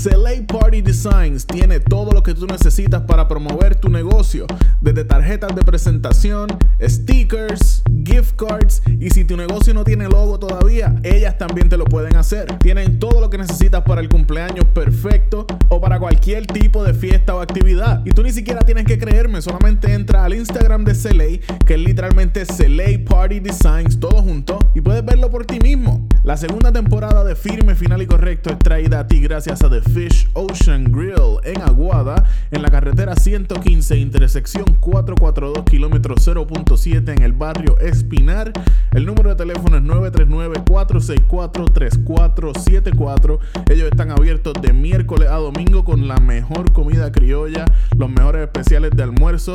Select Party Designs tiene todo lo que tú necesitas para promover tu negocio, desde tarjetas de presentación, stickers, gift cards y si tu negocio no tiene logo todavía, ellas también te lo pueden hacer. Tienen todo lo que necesitas para el cumpleaños perfecto o para cualquier tipo de fiesta o actividad. Y tú ni siquiera tienes que creerme, solamente entra al Instagram de Select, que es literalmente Select Party Designs, todo junto, y puedes verlo por ti mismo. La segunda temporada de Firme, Final y Correcto es traída a ti gracias a The Fish Ocean Grill en Aguada, en la carretera 115, intersección 442, kilómetro 0.7 en el barrio Espinar. El número de teléfono es 939-464-3474. Ellos están abiertos de miércoles a domingo con la mejor comida criolla, los mejores especiales de almuerzo.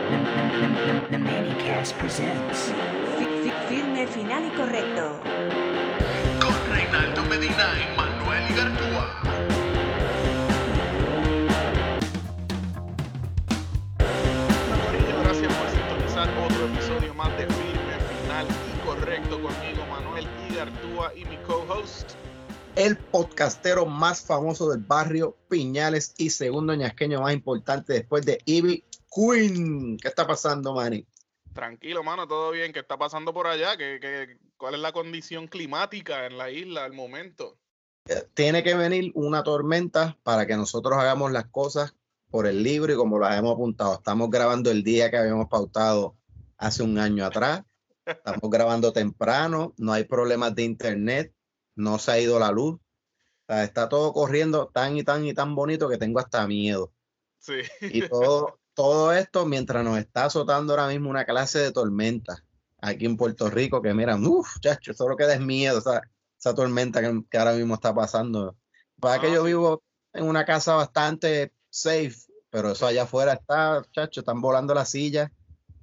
The Manicast presents Firme, final y correcto. Con Reinaldo Medina y Manuel Igartúa. Gracias por sintonizar otro episodio más de Firme, Final y Correcto conmigo, Manuel Igartúa y mi co-host. el podcastero más famoso del barrio Piñales y segundo ñasqueño más importante después de Ivy Queen. ¿Qué está pasando, Manny? Tranquilo, mano, todo bien. ¿Qué está pasando por allá? ¿Qué, qué, cuál es la condición climática en la isla al momento? Eh, Tiene que venir una tormenta para que nosotros hagamos las cosas por el libro y como las hemos apuntado. Estamos grabando el día que habíamos pautado hace un año atrás. Estamos grabando temprano, no hay problemas de internet, no se ha ido la luz. O sea, está todo corriendo tan y tan y tan bonito que tengo hasta miedo. Sí. Y todo, todo esto mientras nos está azotando ahora mismo una clase de tormenta aquí en Puerto Rico, que miran, uff, chacho, solo que des miedo esa, esa tormenta que, que ahora mismo está pasando. Para que Ah, yo sí. vivo en una casa bastante safe, pero eso allá afuera está, chacho, están volando las sillas,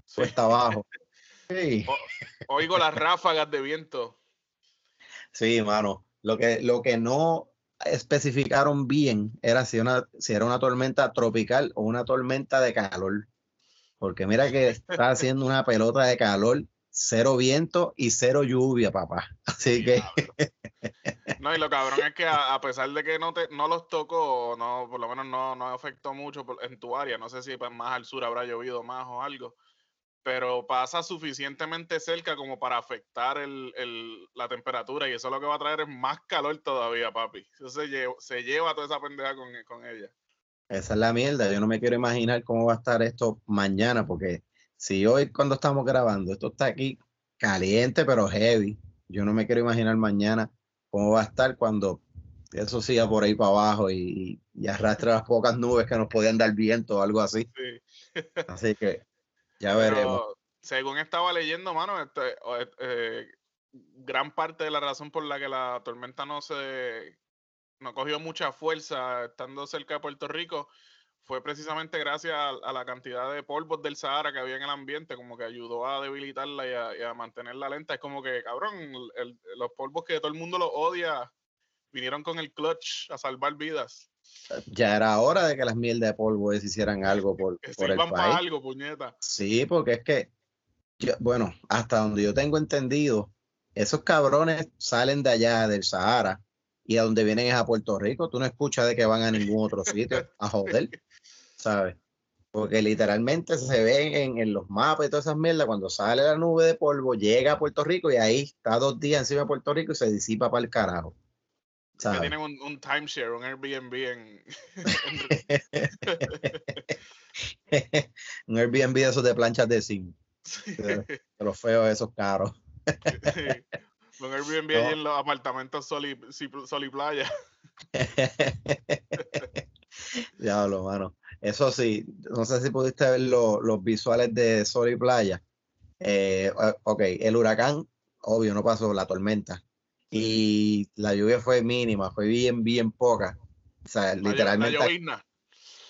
Sí. cuesta abajo. Sí, Oigo las ráfagas de viento. sí, mano. Lo que, lo que no especificaron bien era si, una, si era una tormenta tropical o una tormenta de calor. Porque mira que está haciendo una pelota de calor, cero viento y cero lluvia, papá. Así que No, y lo cabrón es que a, a pesar de que no te, no los tocó, no, por lo menos no, no afectó mucho por- en tu área, no sé si pues, más al sur habrá llovido más o algo, pero pasa suficientemente cerca como para afectar el, el- la temperatura y eso lo que va a traer es más calor todavía, papi. Eso se, lleva, se lleva toda esa pendeja con, con ella. esa es la mierda. Yo no me quiero imaginar cómo va a estar esto mañana, porque si hoy cuando estamos grabando, esto está aquí caliente pero heavy. Yo no me quiero imaginar mañana cómo va a estar cuando eso siga por ahí para abajo y, y arrastre las pocas nubes que nos podían dar viento o algo así. Sí. Así que ya veremos. Pero, según estaba leyendo, mano, este, eh, eh, gran parte de la razón por la que la tormenta no se no cogió mucha fuerza estando cerca de Puerto Rico fue precisamente gracias a, a la cantidad de polvos del Sahara que había en el ambiente, como que ayudó a debilitarla y a, y a mantenerla lenta. Es como que, cabrón, el- los polvos que todo el mundo los odia vinieron con el clutch a salvar vidas. Ya era hora de que las mierdas de polvo hicieran algo por, Que por el país. algo, puñeta. Sí, porque es que, yo- bueno, hasta donde yo tengo entendido, esos cabrones salen de allá del Sahara y a donde vienen es a Puerto Rico. Tú no escuchas de que van a ningún otro sitio a joder, ¿sabes? Porque literalmente se ven en, en los mapas y todas esas mierdas. Cuando sale la nube de polvo, llega a Puerto Rico y ahí está dos días encima de Puerto Rico y se disipa para el carajo. Que tienen un, un, timeshare, un Airbnb en... un Airbnb de esos de planchas de zinc. De, los feos esos caros. Un Airbnb ahí en los apartamentos Sol y, Sol y Playa. Diablo, mano. Eso sí, no sé si pudiste ver los visuales de Sol y Playa. Eh, ok, el huracán, obvio, no pasó, la tormenta. Y la lluvia fue mínima, fue bien, bien poca. O sea, literalmente.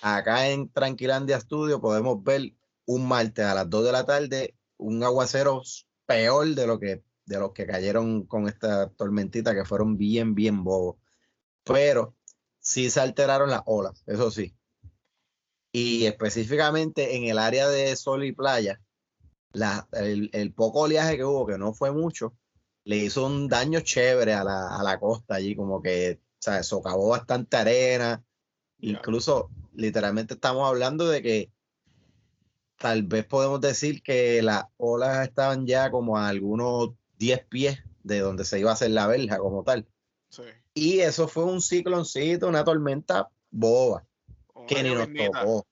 acá en Tranquilandia Studio podemos ver un martes a las 2 de la tarde un aguacero peor de lo que de los que cayeron con esta tormentita que fueron bien, bien bobos. Pero sí se alteraron las olas, eso sí. Y específicamente en el área de sol y playa, la, el, poco oleaje que hubo, que no fue mucho, le hizo un daño chévere a la, a la costa allí, como que o sea, socavó bastante arena. Incluso, literalmente estamos hablando de que tal vez podemos decir que las olas estaban ya como a algunos 10 pies de donde se iba a hacer la verja como tal. Y eso fue un cicloncito, una tormenta boba, que ni nos tocó.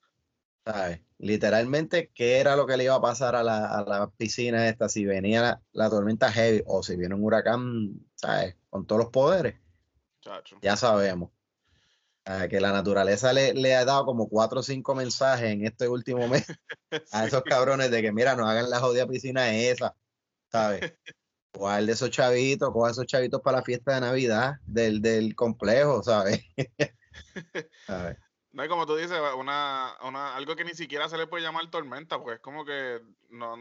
¿sabes? Literalmente, ¿qué era lo que le iba a pasar a la, piscina esta si venía la, tormenta heavy o si viene un huracán, ¿sabes? Con todos los poderes. Ya sabemos. que la naturaleza le, ha dado como cuatro o cinco mensajes en este último mes a esos cabrones de que, mira, no hagan la jodida piscina esa, ¿sabes? ¿Cuál de esos chavitos, coja esos chavitos para la fiesta de Navidad del, del complejo, ¿sabes? No, como tú dices, una, una, algo que ni siquiera se le puede llamar tormenta, pues es como que no,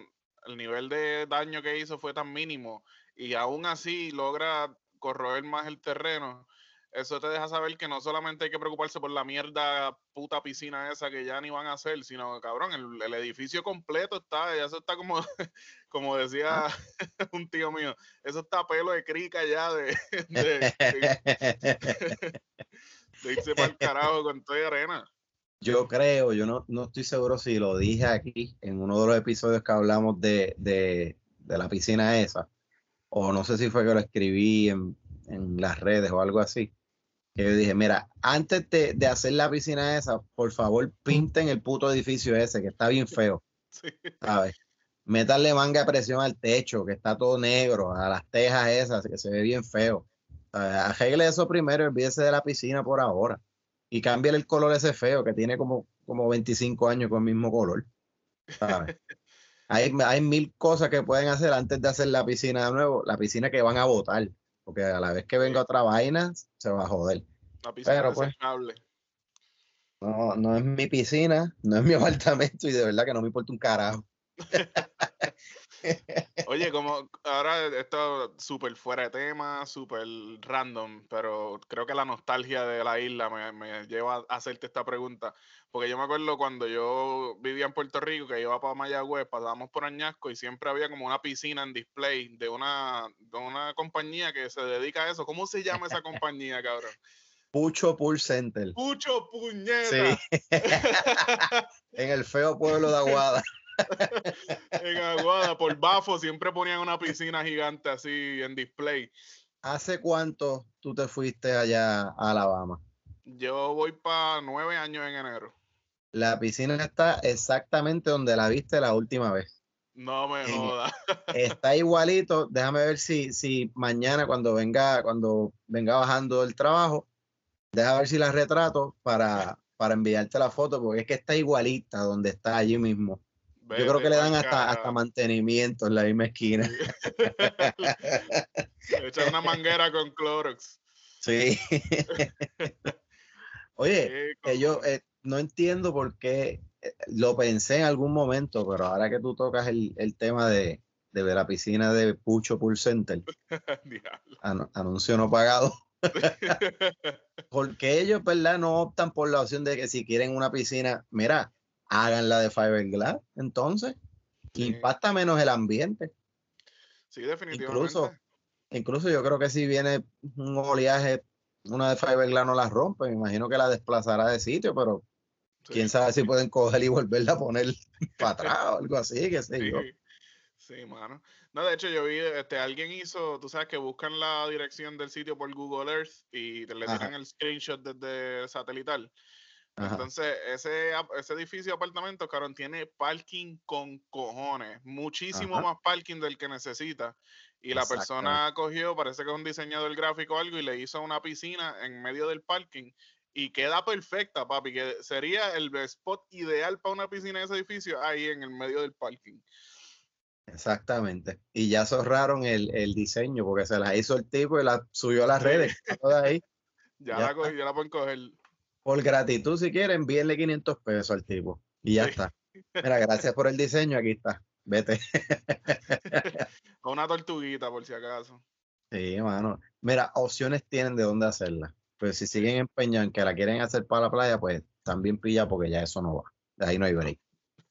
el nivel de daño que hizo fue tan mínimo y aún así logra corroer más el terreno eso te deja saber que no solamente hay que preocuparse por la mierda puta piscina esa que ya ni van a hacer, sino, cabrón, el, edificio completo está, ya eso está como, como decía ah. un tío mío, eso está pelo de crica ya de, de, irse para el carajo con toda arena. Yo creo, yo no, no estoy seguro si lo dije aquí en uno de los episodios que hablamos de, de, de la piscina esa, o no sé si fue que lo escribí en, en las redes o algo así que yo dije, mira, antes de, hacer la piscina esa, por favor, pinten el puto edificio ese, que está bien feo. Sí. ¿Sabes? Métanle manga de presión al techo, que está todo negro, a las tejas esas, que se ve bien feo. Arregle eso primero y olvídese de la piscina por ahora. Y cambie el color ese feo, que tiene como, como 25 años con el mismo color. ¿sabes? hay, hay mil cosas que pueden hacer antes de hacer la piscina de nuevo, la piscina que van a botar porque a la vez que venga otra vaina, se va a joder. Pero pues, no, no es mi piscina, no es mi apartamento y de verdad que no me importa un carajo. Oye, como ahora esto súper fuera de tema, súper random, pero creo que la nostalgia de la isla me, me, lleva a hacerte esta pregunta. Porque yo me acuerdo cuando yo vivía en Puerto Rico, que iba para Mayagüez, pasábamos por Añasco y siempre había como una piscina en display de una, de una compañía que se dedica a eso. ¿Cómo se llama esa compañía, cabrón? Pucho Pool Center. Pucho Puñeta. Sí. en el feo pueblo de Aguada. en Aguada, por Bafo, siempre ponían una piscina gigante así en display. ¿Hace cuánto tú te fuiste allá a Alabama? Yo voy para nueve años en enero. La piscina está exactamente donde la viste la última vez. No me jodas. Está igualito. Déjame ver si, si mañana cuando venga, cuando venga bajando el trabajo, déjame ver si la retrato para, para enviarte la foto, porque es que está igualita donde está allí mismo. Yo creo que le dan hasta, hasta mantenimiento en la misma esquina. Echar una manguera con Clorox. Sí. Oye, yo eh, no entiendo por qué, eh, lo pensé en algún momento, pero ahora que tú tocas el, tema de, de, la piscina de Pucho Pool Center, anuncio no pagado. porque ellos, ¿verdad? No optan por la opción de que si quieren una piscina, mira, hagan la de fiberglass, entonces impacta menos el ambiente. Sí, definitivamente. Incluso, incluso yo creo que si viene un oleaje, una de fiberglass no la rompe, me imagino que la desplazará de sitio, pero quién sabe si pueden coger y volverla a poner para atrás o algo así, qué sé yo. Sí, mano. No, de hecho, yo vi, este, alguien hizo, tú sabes que buscan la dirección del sitio por Google Earth y te le tiran el screenshot desde satelital. Entonces, ese, ese edificio de apartamentos, cabrón, tiene parking con cojones, muchísimo más parking del que necesita. Y la persona cogió, parece que es un diseñador gráfico o algo, y le hizo una piscina en medio del parking. Y queda perfecta, papi, que sería el spot ideal para una piscina en ese edificio, ahí en el medio del parking. Exactamente. Y ya zorraron el, el diseño, porque se la hizo el tipo y la subió a las redes. ahí. ya, la, ya la pueden coger por gratitud, si quieren, envíenle 500 pesos al tipo. Y ya está. Mira, gracias por el diseño, aquí está. Vete. Con una tortuguita, por si acaso. Sí, hermano. Mira, opciones tienen de dónde hacerla. Pues si siguen empeñados en que la quieren hacer para la playa, pues también pilla porque ya eso no va. De ahí no hay break.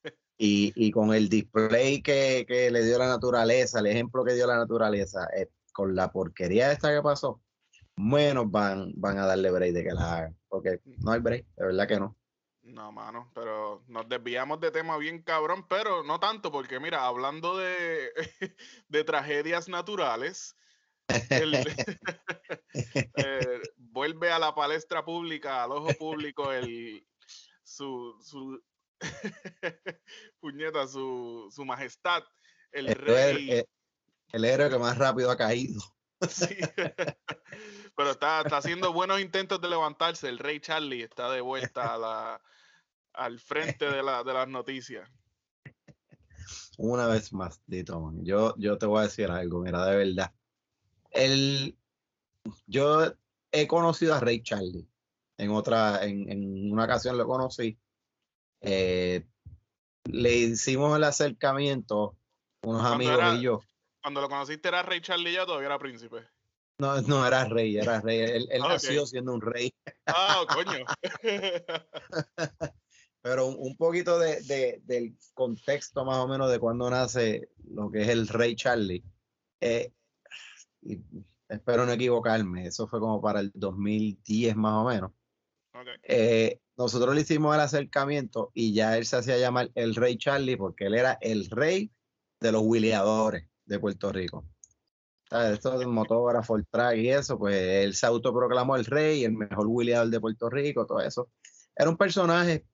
Y, y con el display que, que, le dio la naturaleza, el ejemplo que dio la naturaleza, eh, con la porquería esta que pasó, menos van, van a darle break de que la hagan. Porque no hay break, de verdad que no. No, mano, pero nos desviamos de tema bien cabrón, pero no tanto, porque mira, hablando de, de tragedias naturales, eh, vuelve a la palestra pública, al ojo público, el su, su puñeta, su, su majestad, el, rey. El, el héroe que más rápido ha caído. Sí. Pero está, está haciendo buenos intentos de levantarse. El rey Charlie está de vuelta a la, al frente de, la, de las noticias. Una vez más, Dito, yo, yo te voy a decir algo, mira, de verdad. El, yo he conocido a Rey Charlie. En otra, en, en una ocasión lo conocí. Eh, le hicimos el acercamiento, unos amigos y yo. Cuando lo conociste era Rey Charlie ya todavía era príncipe. No, no era rey, era rey. Él, él ah, nació siendo un rey. Ah, coño. Pero un, poquito de, del contexto más o menos de cuando nace lo que es el rey Charlie. Eh, espero no equivocarme, eso fue como para el 2010 más o menos. Eh, nosotros le hicimos el acercamiento y ya él se hacía llamar el rey Charlie porque él era el rey de los wiliadores de Puerto Rico. Esto de motógrafo, el track y eso, pues él se autoproclamó el rey, el mejor wiliador de Puerto Rico, todo eso. Era un personaje,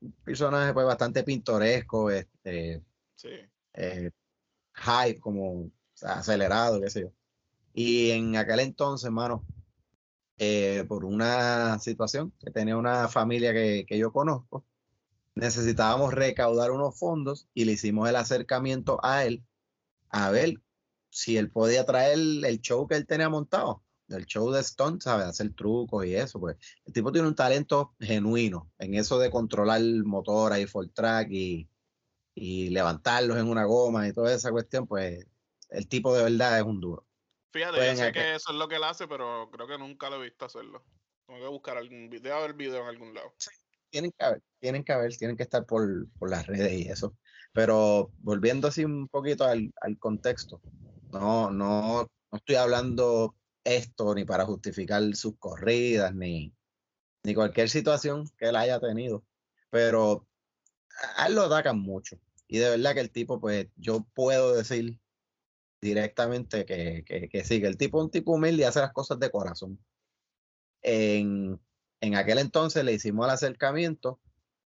un personaje pues bastante pintoresco, este, sí. eh, hype, como acelerado, qué sé yo. Y en aquel entonces, hermano, eh, por una situación que tenía una familia que, que yo conozco, necesitábamos recaudar unos fondos y le hicimos el acercamiento a él a ver si él podía traer el show que él tenía montado, el show de Stone, ¿sabes? Hacer trucos y eso, pues. El tipo tiene un talento genuino en eso de controlar el motor ahí full track y, y levantarlos en una goma y toda esa cuestión, pues el tipo de verdad es un duro. Fíjate, pues, yo sé que eso es lo que él hace, pero creo que nunca lo he visto hacerlo. Tengo que buscar algún video, ver video en algún lado. Sí, tienen que haber, tienen que haber, tienen que estar por, por las redes y eso. Pero volviendo así un poquito al, al contexto, no, no, no estoy hablando esto ni para justificar sus corridas, ni, ni cualquier situación que él haya tenido, pero a él lo atacan mucho. Y de verdad que el tipo, pues yo puedo decir directamente que, que, que sí, que el tipo es un tipo humilde y hace las cosas de corazón. En, en aquel entonces le hicimos el acercamiento,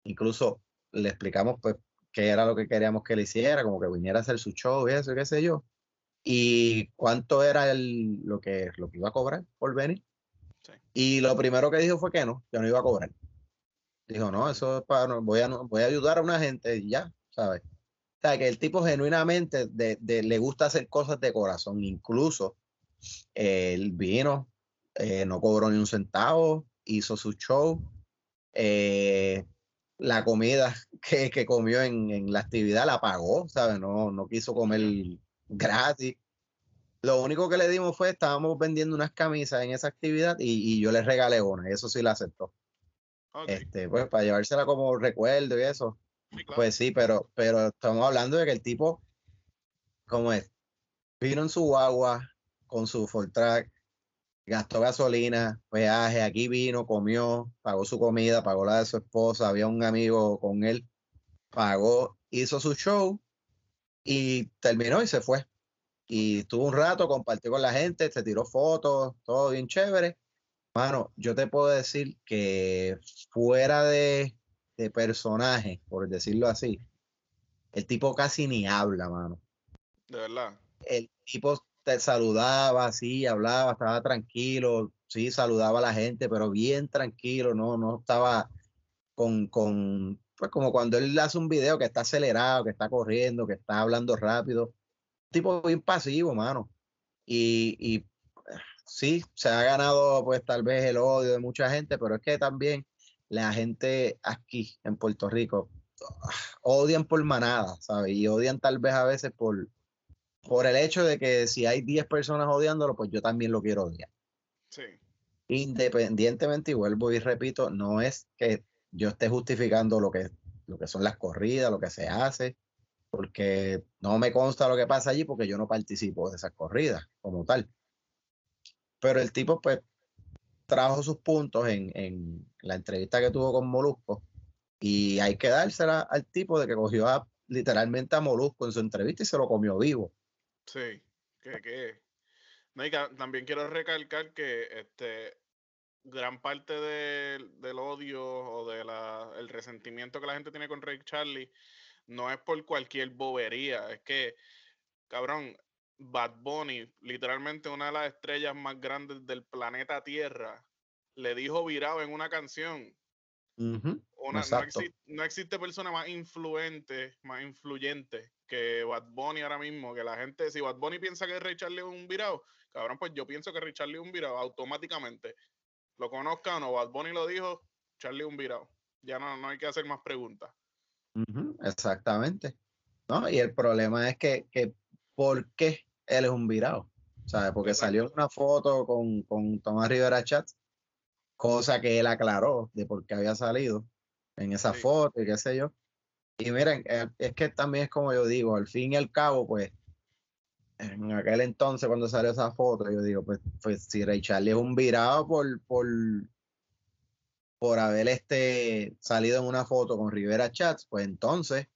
incluso le explicamos pues qué era lo que queríamos que le hiciera, como que viniera a hacer su show y eso, qué sé yo y cuánto era el, lo, que, lo que iba a cobrar por venir. Y lo primero que dijo fue que no, que no iba a cobrar. Dijo, no, eso es para, voy a, voy a ayudar a una gente y ya, ¿sabes? O sea, que el tipo genuinamente de, de, le gusta hacer cosas de corazón. Incluso el vino, eh, no cobró ni un centavo, hizo su show. Eh, la comida que, que comió en, en, la actividad la pagó, ¿sabes? No, no quiso comer gratis. Lo único que le dimos fue, estábamos vendiendo unas camisas en esa actividad y, yo le regalé una, y eso sí la aceptó. Este, pues para llevársela como recuerdo y eso. Pues sí, pero, pero estamos hablando de que el tipo, como es, vino en su agua con su full track, gastó gasolina, peaje, aquí vino, comió, pagó su comida, pagó la de su esposa, había un amigo con él, pagó, hizo su show Y terminó y se fue. Y estuvo un rato, compartió con la gente, se tiró fotos, todo bien chévere. Mano, yo te puedo decir que fuera de, de personaje, por decirlo así, el tipo casi ni habla, mano. De verdad. El tipo te saludaba, sí, hablaba, estaba tranquilo, sí, saludaba a la gente, pero bien tranquilo, no, no estaba con, con, pues como cuando él hace un video que está acelerado, que está corriendo, que está hablando rápido. Tipo bien pasivo, mano. Y, y sí, se ha ganado pues tal vez el odio de mucha gente, pero es que también la gente aquí en Puerto Rico odian por manada, ¿sabes? Y odian tal vez a veces por, por el hecho de que si hay 10 personas odiándolo, pues yo también lo quiero odiar. Sí. Independientemente, y vuelvo y repito, no es que yo esté justificando lo que, lo que son las corridas, lo que se hace, porque no me consta lo que pasa allí porque yo no participo de esas corridas como tal. Pero el tipo, pues, trajo sus puntos en, en la entrevista que tuvo con Molusco y hay que dársela al tipo de que cogió a, literalmente a Molusco en su entrevista y se lo comió vivo. Sí, que, que. también quiero recalcar que este gran parte del odio o del resentimiento que la gente tiene con Ray Charlie no es por cualquier bobería, es que, cabrón, Bad Bunny, literalmente una de las estrellas más grandes del planeta Tierra, le dijo virado en una canción. una, no, existe persona más influente, más influyente que Bad Bunny ahora mismo, que la gente, si Bad Bunny piensa que Ray Charlie es un virado, cabrón, pues yo pienso que Ray Charlie es un virado automáticamente. Lo conozca o no, Bad Bunny lo dijo, Charlie es un virado. Ya no, no hay que hacer más preguntas. exactamente. ¿No? Y el problema es que, que ¿por qué él es un virado? ¿Sabes? Porque salió una foto con, con Tomás Rivera Chat, cosa que él aclaró de por qué había salido en esa foto y qué sé yo. Y miren, eh, es que también es como yo digo, al fin y al cabo, pues, en aquel entonces cuando salió esa foto, yo digo, pues, pues si Ray Charlie es un virado por, por, por haber este, salido en una foto con Rivera Chats, pues entonces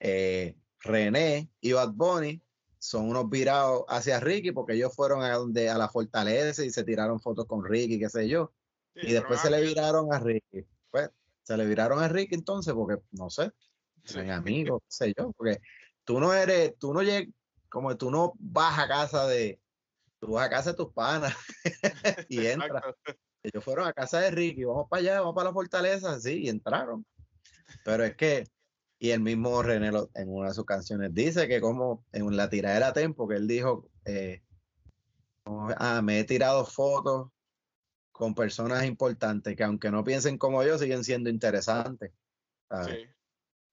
eh, René y Bad Bunny son unos virados hacia Ricky porque ellos fueron a donde a la fortaleza y se tiraron fotos con Ricky, qué sé yo. y después se le viraron a Ricky. Pues se le viraron a Ricky entonces porque, no sé, son amigos, qué sé yo, porque tú no eres, tú no llegas, como tú no vas a casa de, tú vas a casa de tus panas y entras. Ellos fueron a casa de Ricky, vamos para allá, vamos para la fortaleza, sí, y entraron. Pero es que, y el mismo René en una de sus canciones dice que como en la tiradera Tempo, que él dijo, eh, ah, me he tirado fotos con personas importantes que aunque no piensen como yo, siguen siendo interesantes.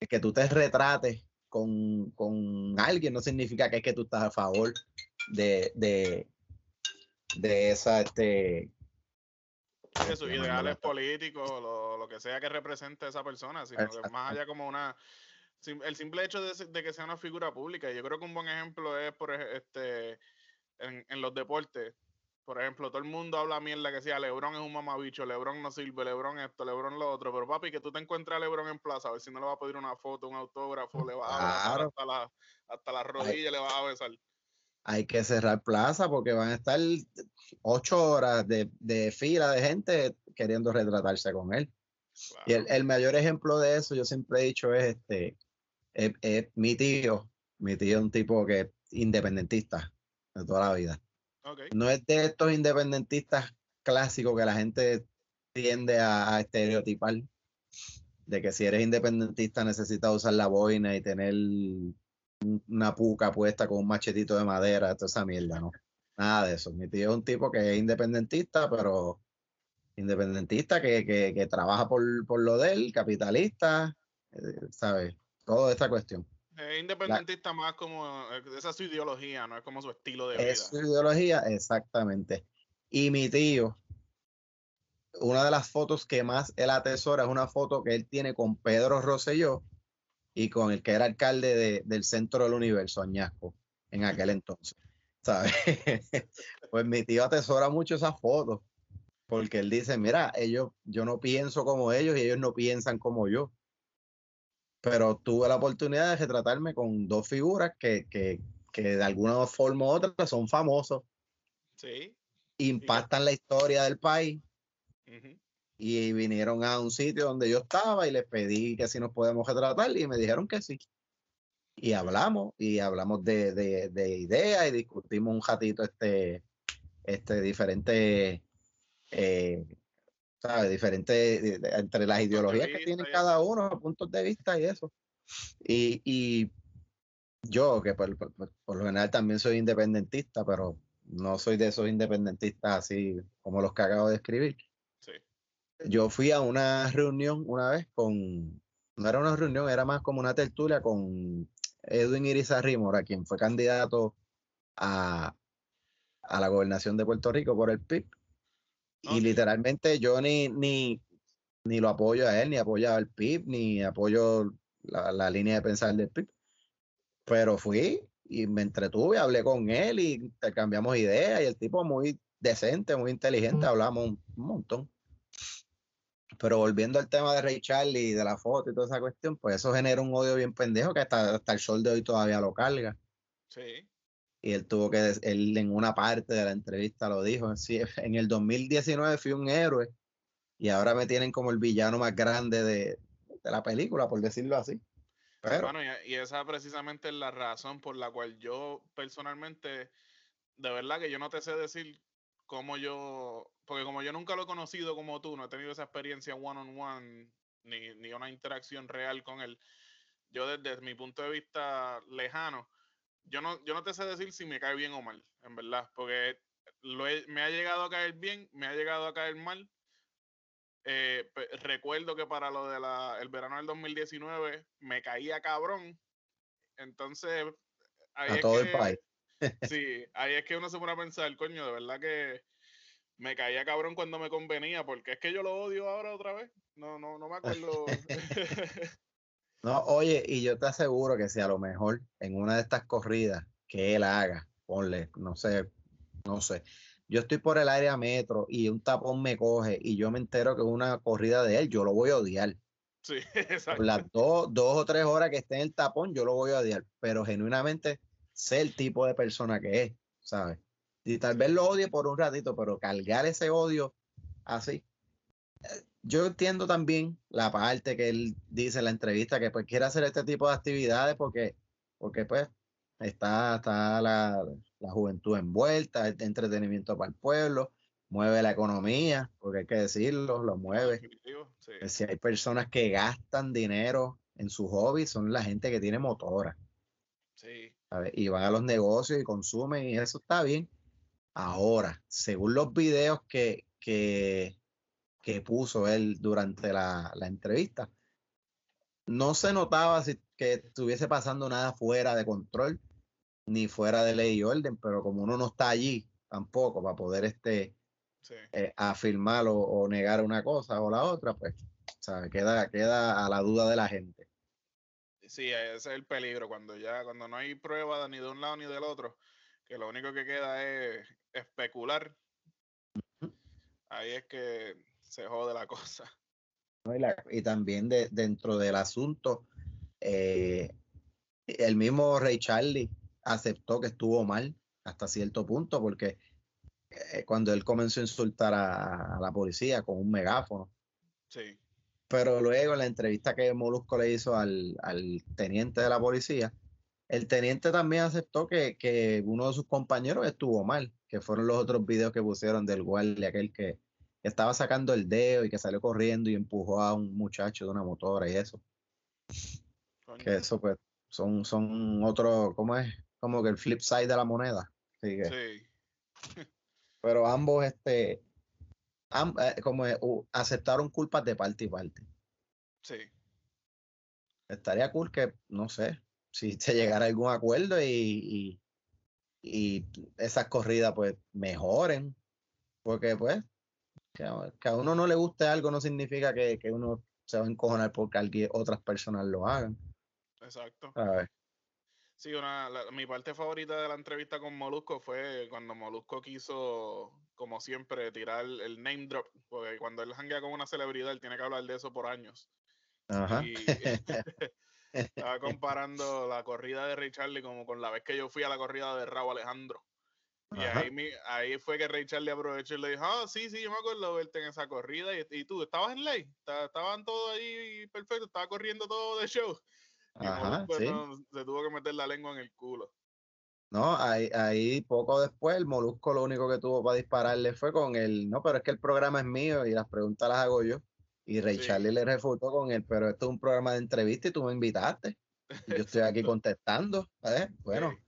Que tú te retrates con, con, alguien no significa que es que tú estás a favor de, de, de esa... Este, de sus ideales políticos, lo, lo, que sea que represente esa persona, sino que más allá como una el simple hecho de, de, que sea una figura pública. Yo creo que un buen ejemplo es por este en, en los deportes por ejemplo, todo el mundo habla mierda que sea Lebron es un mamabicho, Lebron no sirve, Lebron esto, Lebron lo otro, pero papi, que tú te encuentres a Lebron en plaza, a ver si no le va a pedir una foto, un autógrafo, le va a dar hasta la, hasta la rodilla, le va a besar. Hay que cerrar plaza porque van a estar ocho horas de, de fila de gente queriendo retratarse con él. Y el, el, mayor ejemplo de eso, yo siempre he dicho, es este, es, mi tío, mi tío es un tipo que es independentista de toda la vida no es de estos independentistas clásicos que la gente tiende a, estereotipar, de que si eres independentista necesitas usar la boina y tener una puca puesta con un machetito de madera, toda esa mierda, ¿no? Nada de eso. Mi tío es un tipo que es independentista, pero independentista que, trabaja por, lo de él, capitalista, eh, ¿sabes? Toda esta cuestión. Es independentista más como, esa es su ideología, no es como su estilo de vida. Es su ideología, exactamente. Y mi tío, una de las fotos que más él atesora es una foto que él tiene con Pedro Rosselló y con el que era alcalde del centro del universo, Añasco, en aquel entonces. ¿Sabes? pues mi tío atesora mucho esas fotos, porque él dice, mira, ellos, yo no pienso como ellos y ellos no piensan como yo. Pero tuve la oportunidad de retratarme con dos figuras que, que, que de alguna forma u otra son famosos. Sí. Impactan la historia del país ujú. y vinieron a un sitio donde yo estaba y les pedí que si nos podemos retratar y me dijeron que sí. Y hablamos, y hablamos de, de, de ideas y discutimos un ratito este, este diferente, eh, ¿sabes? Diferente de- de- entre las ideologías que vista tiene y cada uno, puntos de vista y eso. Y, y yo, que por, por- por- lo general también soy independentista, pero no soy de esos independentistas así como los que acabo de escribir Sí. yo fui a una reunión una vez con, no era una reunión, era más como una tertulia con Edwin Irizarrímora, quien fue candidato a, a la gobernación de Puerto Rico por el PIB. Y Ok. literalmente yo ni, ni, ni lo apoyo a él, ni apoyo al PIB, ni apoyo la, la línea de pensar del PIB. Pero fui y me entretuve, hablé con él y intercambiamos ideas y el tipo muy decente, muy inteligente, hablamos un, un montón. Pero volviendo al tema de Ray Charlie y de la foto y toda esa cuestión, pues eso genera un odio bien pendejo que hasta, hasta el sol de hoy todavía lo carga. Sí. Y él tuvo que, él en una parte de la entrevista lo dijo, sí, en el 2019 fui un héroe y ahora me tienen como el villano más grande de, de la película, por decirlo así. Pero, Bueno, y, y esa precisamente es la razón por la cual yo personalmente, de verdad que yo no te sé decir cómo yo, porque como yo nunca lo he conocido como tú, no he tenido esa experiencia one on one, ni, ni una interacción real con él, yo desde mi punto de vista lejano, yo no, yo no te sé decir si me cae bien o mal, en verdad, porque lo he- me ha llegado a caer bien, me ha llegado a caer mal. Eh, pe- recuerdo que para lo del el verano del 2019 me caía cabrón. Entonces, ahí a es todo que, el país. Sí, ahí es que uno se pone a pensar, coño, de verdad que me caía cabrón cuando me convenía, porque es que yo lo odio ahora otra vez. No, no, no me acuerdo. No, oye, y yo te aseguro que si a lo mejor en una de estas corridas que él haga, ponle, no sé, no sé, yo estoy por el área metro y un tapón me coge y yo me entero que es una corrida de él, yo lo voy a odiar. sí, Por exacto. las dos, dos o tres horas que esté en el tapón, yo lo voy a odiar, pero genuinamente sé el tipo de persona que es, ¿sabes? Y tal vez lo odie por un ratito, pero cargar ese odio así. Yo entiendo también la parte que él dice en la entrevista que pues quiere hacer este tipo de actividades porque, porque pues está, está la, la juventud envuelta, el entretenimiento para el pueblo, mueve la economía, porque hay que decirlo, lo mueve. Sí. que si hay personas que gastan dinero en su hobby, son la gente que tiene motora, Sí, ¿sabes? Y van a los negocios y consumen y eso está bien. Ahora, según los videos que, que, que puso él durante la, la entrevista, no se notaba si, que estuviese pasando nada fuera de control, ni fuera de ley y orden, pero como uno no está allí tampoco para poder este, sí. eh, afirmar o, o negar una cosa o la otra, pues, ¿sabe? Queda, queda a la duda de la gente. Sí, ese es el peligro, cuando ya, cuando no hay prueba ni de un lado ni del otro, que lo único que queda es especular. Ahí es que se jode la cosa. ¿no? Y, la- y también de- dentro del asunto, eh, el mismo Ray Charlie aceptó que estuvo mal hasta cierto punto, porque eh, cuando él comenzó a insultar a, a la policía con un megáfono, Sí, pero luego en la entrevista que Molusco le hizo al, al teniente de la policía, el teniente también aceptó que, que uno de sus compañeros estuvo mal, que fueron los otros videos que pusieron del guardia, aquel que, que estaba sacando el dedo y que salió corriendo y empujó a un muchacho de una motora y eso, coño. que eso pues son, son otro, ¿cómo es? Como que el flip side de la moneda. Así que- Sí, Pero ambos, este, eh, como uh, aceptaron culpas de parte y parte. sí. estaría cool que, no sé, si se llegara a algún acuerdo y, y, y esas corridas pues mejoren, porque pues que a, que a uno no le guste algo no significa que, que uno se va a encojonar porque alguien, otras personas lo hagan. Exacto. ¿sabes? Sí, una, la- mi parte favorita de la entrevista con Molusco fue cuando Molusco quiso, como siempre, tirar el name drop, porque cuando él janguea con una celebridad, él tiene que hablar de eso por años. Ajá. Y, Estaba comparando la corrida de Ray Charlie como con la vez que yo fui a la corrida de Raúl Alejandro. Y ahí, mi- ahí fue que Ray Charlie aprovechó y le dijo, ah, sí, sí, yo me acuerdo verte en esa corrida. Y, y tú, ¿estabas en ley? ¿Esta- ¿Estaban todos ahí perfecto? ¿Estaba corriendo todo de show? Y Ajá, Molusco sí. no- se tuvo que meter la lengua en el culo. No, ahí, ahí poco después el Molusco lo único que tuvo para dispararle fue con el, no, pero es que el programa es mío y las preguntas las hago yo. Y Ray Sí. Charlie le refutó con él, pero esto es un programa de entrevista y tú me invitaste. Y yo estoy aquí contestando. Bueno, Sí.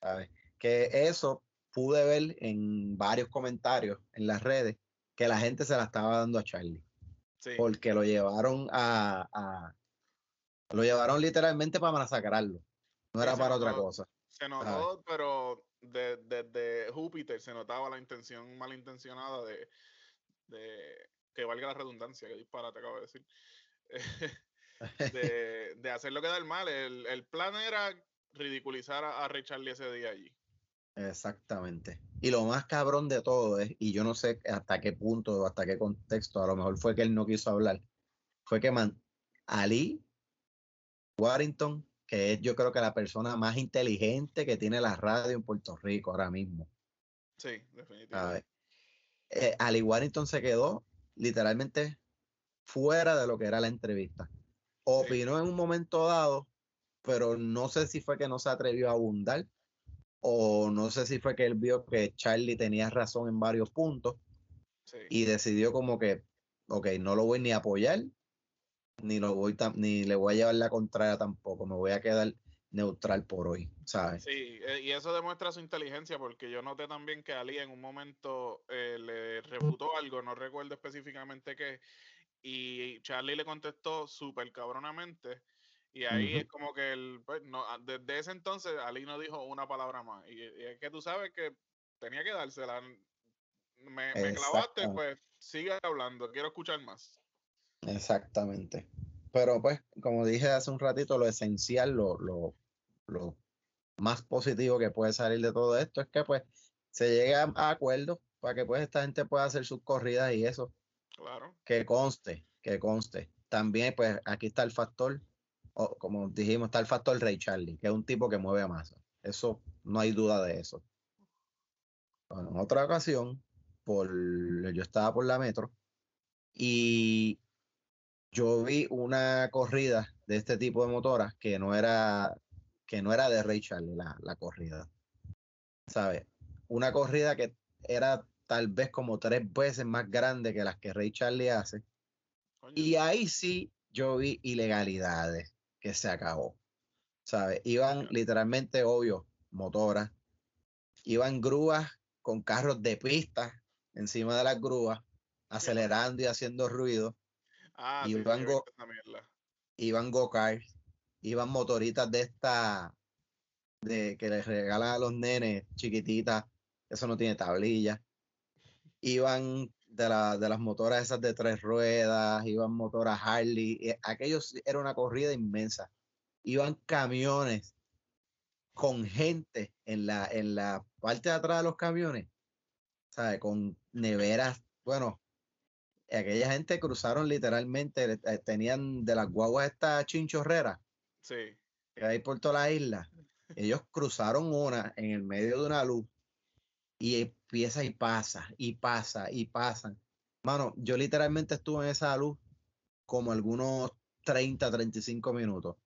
¿sabes? Que eso pude ver en varios comentarios en las redes que la gente se la estaba dando a Charlie. Sí. Porque lo llevaron a, a- lo llevaron literalmente para masacrarlo. No era para otra cosa. Se notó, pero de- desde Júpiter se notaba la intención malintencionada de, de que valga la redundancia, que disparate acabo de decir, de, de hacer lo que da el mal. El, el plan era ridiculizar a, a Ray Charlie ese día allí. Exactamente. Y lo más cabrón de todo es, y yo no sé hasta qué punto o hasta qué contexto, a lo mejor fue que él no quiso hablar, fue que man, Ali Warrington, que es yo creo que la persona más inteligente que tiene la radio en Puerto Rico ahora mismo, Sí, definitivamente. Eh, Ali Warrington se quedó literalmente fuera de lo que era la entrevista. Opinó en un momento dado, pero no sé si fue que no se atrevió a abundar o no sé si fue que él vio que Charlie tenía razón en varios puntos Sí. y decidió como que, ok, no lo voy ni a apoyar, ni lo voy ni le voy a llevar la contraria tampoco, me voy a quedar neutral por hoy, ¿sabes? Sí, eh, y eso demuestra su inteligencia porque yo noté también que Ali en un momento eh, le refutó algo, no recuerdo específicamente qué, y Charlie le contestó súper cabronamente y ahí es como que el, pues, no, ah, desde ese entonces Ali no dijo una palabra más y, y es que tú sabes que tenía que dársela. Me, me clavaste, pues sigue hablando, quiero escuchar más. Exactamente. Pero pues, como dije hace un ratito, lo esencial, lo, lo, lo más positivo que puede salir de todo esto es que pues se llegue a, a acuerdos para que pues esta gente pueda hacer sus corridas y eso, Claro. que conste, que conste. También pues aquí está el factor, o como dijimos, está el factor Ray Charlie, que es un tipo que mueve masa. Eso, no hay duda de eso. Bueno, en otra ocasión, por, yo estaba por la metro y yo vi una corrida de este tipo de motoras que no era, que no era de Ray Charlie la, la corrida. ¿Sabes? Una corrida que era tal vez como tres veces más grande que las que Ray Charlie hace. Coño, Y ahí sí yo vi ilegalidades que se acabó. ¿Sabes? Iban literalmente, obvio, motoras. Iban grúas con carros de pista encima de las grúas, acelerando y haciendo ruido. ah, y sí, go-. Iban go-karts, iban motoritas de esta, de que les regalan a los nenes chiquititas, eso no tiene tablilla. Iban de, la, de las motoras esas de tres ruedas, iban motoras Harley, y aquello era una corrida inmensa. Iban camiones con gente en la, en la parte de atrás de los camiones, ¿sabes? Con neveras, bueno, aquella gente cruzaron literalmente, eh, tenían de las guaguas estas chinchorreras Sí. que hay por toda la isla. Ellos cruzaron una en el medio de una luz y empieza y pasa y pasa y pasan. Mano, yo literalmente estuve en esa luz como algunos 30, 35 minutos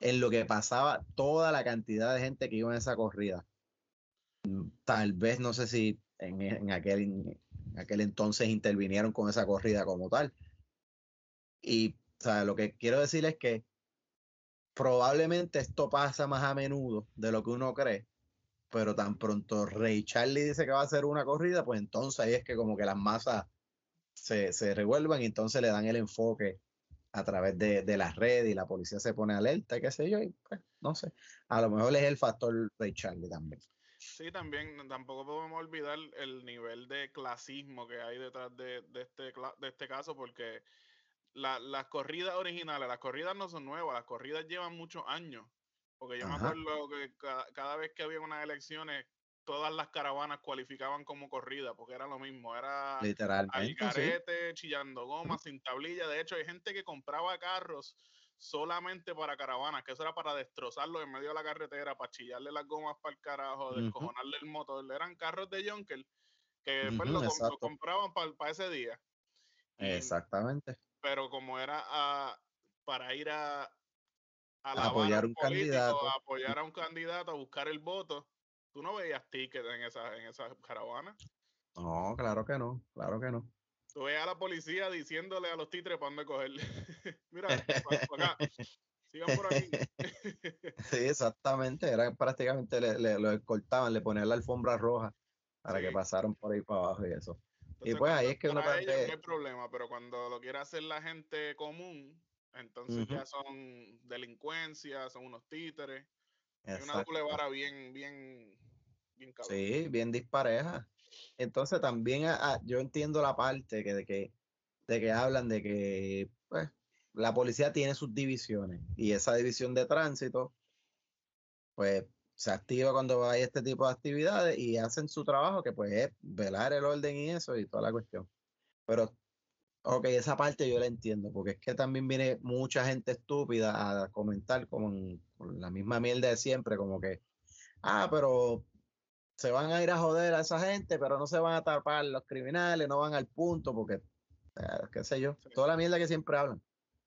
en lo que pasaba toda la cantidad de gente que iba en esa corrida. Mm, Tal vez, no sé si en, en aquel, en aquel entonces intervinieron con esa corrida como tal. Y o sea, lo que quiero decir es que probablemente esto pasa más a menudo de lo que uno cree, pero tan pronto Ray Charlie dice que va a hacer una corrida, pues entonces ahí es que como que las masas se, se revuelvan y entonces le dan el enfoque a través de, de las redes y la policía se pone alerta y qué sé yo, y pues no sé, a lo mejor es el factor Ray Charlie también. Sí, también tampoco podemos olvidar el nivel de clasismo que hay detrás de, de este, de este caso, porque la- las corridas originales, las corridas no son nuevas, las corridas llevan muchos años. Porque yo me acuerdo que ca- cada, vez que había unas elecciones, todas las caravanas cualificaban como corrida, porque era lo mismo, era al Literalmente, sí. garete, chillando goma, sin tablilla. De hecho, hay gente que compraba carros solamente para caravanas, que eso era para destrozarlo en medio de la carretera, para chillarle las gomas para el carajo, descojonarle el motor. Eran carros de Junker que pues, Ujú, lo, compraban para ese día. Y- Exactamente. pero como era a- para ir a, a apoyar a un político, candidato. a apoyar a un candidato, a buscar el voto, tú no veías tickets en esa, en esa caravana. No, claro que no, claro que no. Tú veías a la policía diciéndole a los titres para dónde coger. Mira, para acá. Sigan por aquí. Sí, exactamente. Era prácticamente le, le- lo escoltaban, le ponían la alfombra roja para que pasaran por ahí para abajo y eso. Entonces, pues, ahí es que uno de- no hay problema, pero cuando lo quiere hacer la gente común, entonces ya son delincuencia, son unos títeres. Hay una doble vara bien, bien, bien cabrón. Sí, bien dispareja. Entonces también a- a- yo entiendo la parte que, de que de que hablan de que pues, la policía tiene sus divisiones y esa división de tránsito pues se activa cuando hay este tipo de actividades y hacen su trabajo que pues es velar el orden y eso y toda la cuestión. Pero ok, esa parte yo la entiendo porque es que también viene mucha gente estúpida a comentar con la misma mierda de siempre, como que ah, pero se van a ir a joder a esa gente, pero no se van a tapar los criminales, no van al punto, porque, eh, qué sé yo, Sí. toda la mierda que siempre hablan.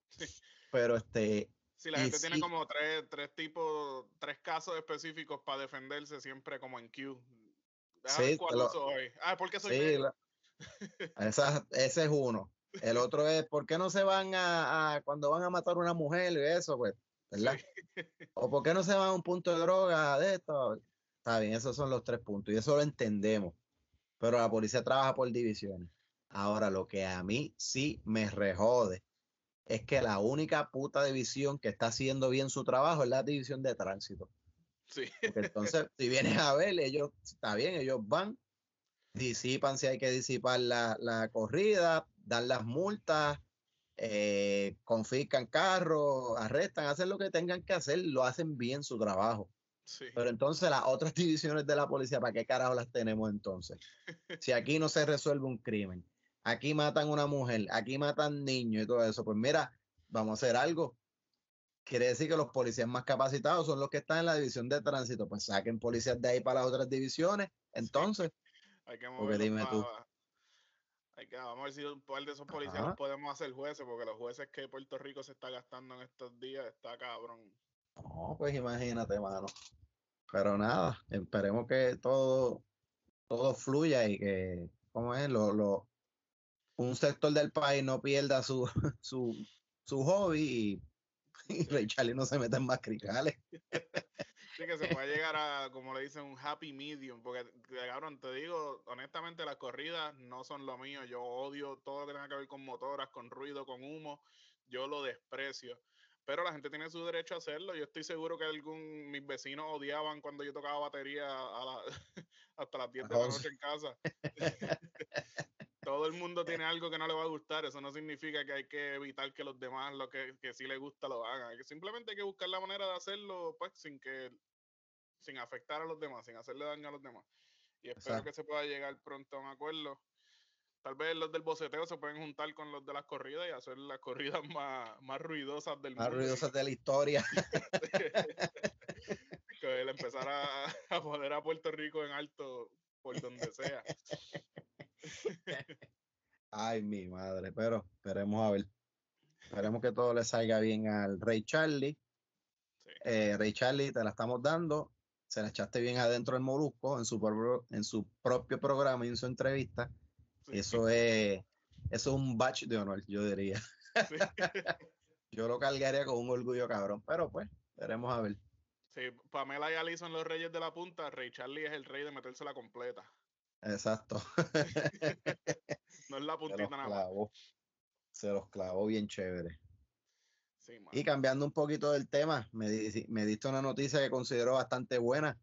Sí. Pero este, Si la gente tiene sí. como tres, tres tipos, tres casos específicos para defenderse siempre como en Q. Déjame Sí, cuál lo- uso hoy. Ah, porque soy sí, la- esa- ese es uno. El otro es, ¿por qué no se van a, a- cuando van a matar a una mujer y eso, pues, ¿verdad? O ¿por qué no se van a un punto de droga de esto? Está bien, esos son los tres puntos y eso lo entendemos. Pero la policía trabaja por divisiones. Ahora, lo que a mí sí me rejode es que la única puta división que está haciendo bien su trabajo es la división de tránsito. Sí. Porque entonces, si vienes a ver, ellos, está bien, ellos van, disipan si hay que disipar la, la corrida, dan las multas, eh, confiscan carros, arrestan, hacen lo que tengan que hacer, lo hacen bien su trabajo. Sí. Pero entonces las otras divisiones de la policía, ¿para qué carajo las tenemos entonces? Si aquí no se resuelve un crimen, aquí matan una mujer, aquí matan niños y todo eso, pues mira, vamos a hacer algo. Quiere decir que los policías más capacitados son los que están en la división de tránsito, pues saquen policías de ahí para las otras divisiones. Entonces, Hay que Porque moverlos dime tú. Pa- Hay que, vamos a ver si un par de esos policías Ajá. los podemos hacer jueces, porque los jueces que Puerto Rico se está gastando en estos días está cabrón. no, pues imagínate, mano. Pero nada, esperemos que todo, todo fluya y que, ¿cómo es? Lo, lo, un sector del país no pierda su, su, su hobby y, y Ray Charlie no se meta en más cricales. Sí que se puede llegar a, como le dicen, un happy medium, porque que, cabrón, te digo, honestamente las corridas no son lo mío, yo odio todo lo que tenga que ver con motoras, con ruido, con humo, yo lo desprecio. Pero la gente tiene su derecho a hacerlo. Yo estoy seguro que algún mis vecinos odiaban cuando yo tocaba batería a la- hasta las 10 de la noche en casa. Todo el mundo tiene algo que no le va a gustar. Eso no significa que hay que evitar que los demás lo que, que sí les gusta lo hagan. Que simplemente hay que buscar la manera de hacerlo pues sin que sin afectar a los demás, sin hacerle daño a los demás. Y espero Exacto. que se pueda llegar pronto a un acuerdo. Tal vez los del boceteo se pueden juntar con los de las corridas y hacer las corridas más, más ruidosas del Más mundo. ruidosas de la historia. que él empezar a, a poner a Puerto Rico en alto por donde sea. Ay, mi madre, pero esperemos a ver. Esperemos que todo le salga bien al Rey Charlie. Sí. Eh, Rey Charlie, te la estamos dando. Se la echaste bien adentro del Molusco en su, propio- en su propio programa y en su entrevista. Sí, Eso es, eso es un batch de honor, yo diría. sí. Yo lo cargaría con un orgullo cabrón, pero pues, veremos a ver. Sí, Pamela y Ali son los reyes de la punta, Ray Charlie es el rey de metérsela completa. Exacto. No es la puntita nada más. clavó. Se los clavó bien chévere. Sí. Y cambiando un poquito del tema, me, di- me diste una noticia que considero bastante buena.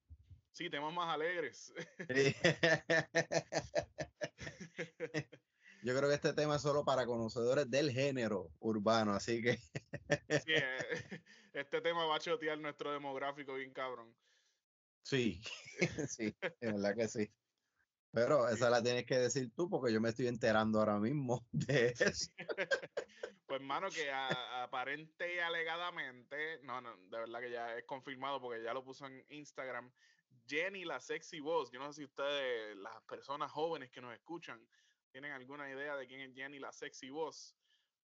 Sí, temas más alegres. Sí. Yo creo que este tema es solo para conocedores del género urbano, así que Sí, eh, este tema va a chotear nuestro demográfico bien cabrón. sí, sí, de verdad que sí. Pero esa la tienes que decir tú porque yo me estoy enterando ahora mismo de eso. Pues, mano, que a- aparente y alegadamente, no, no, de verdad que ya es confirmado porque ya lo puso en Instagram. Jenny, la sexy voz. Yo no sé si ustedes, las personas jóvenes que nos escuchan, tienen alguna idea de quién es Jenny, la sexy voz.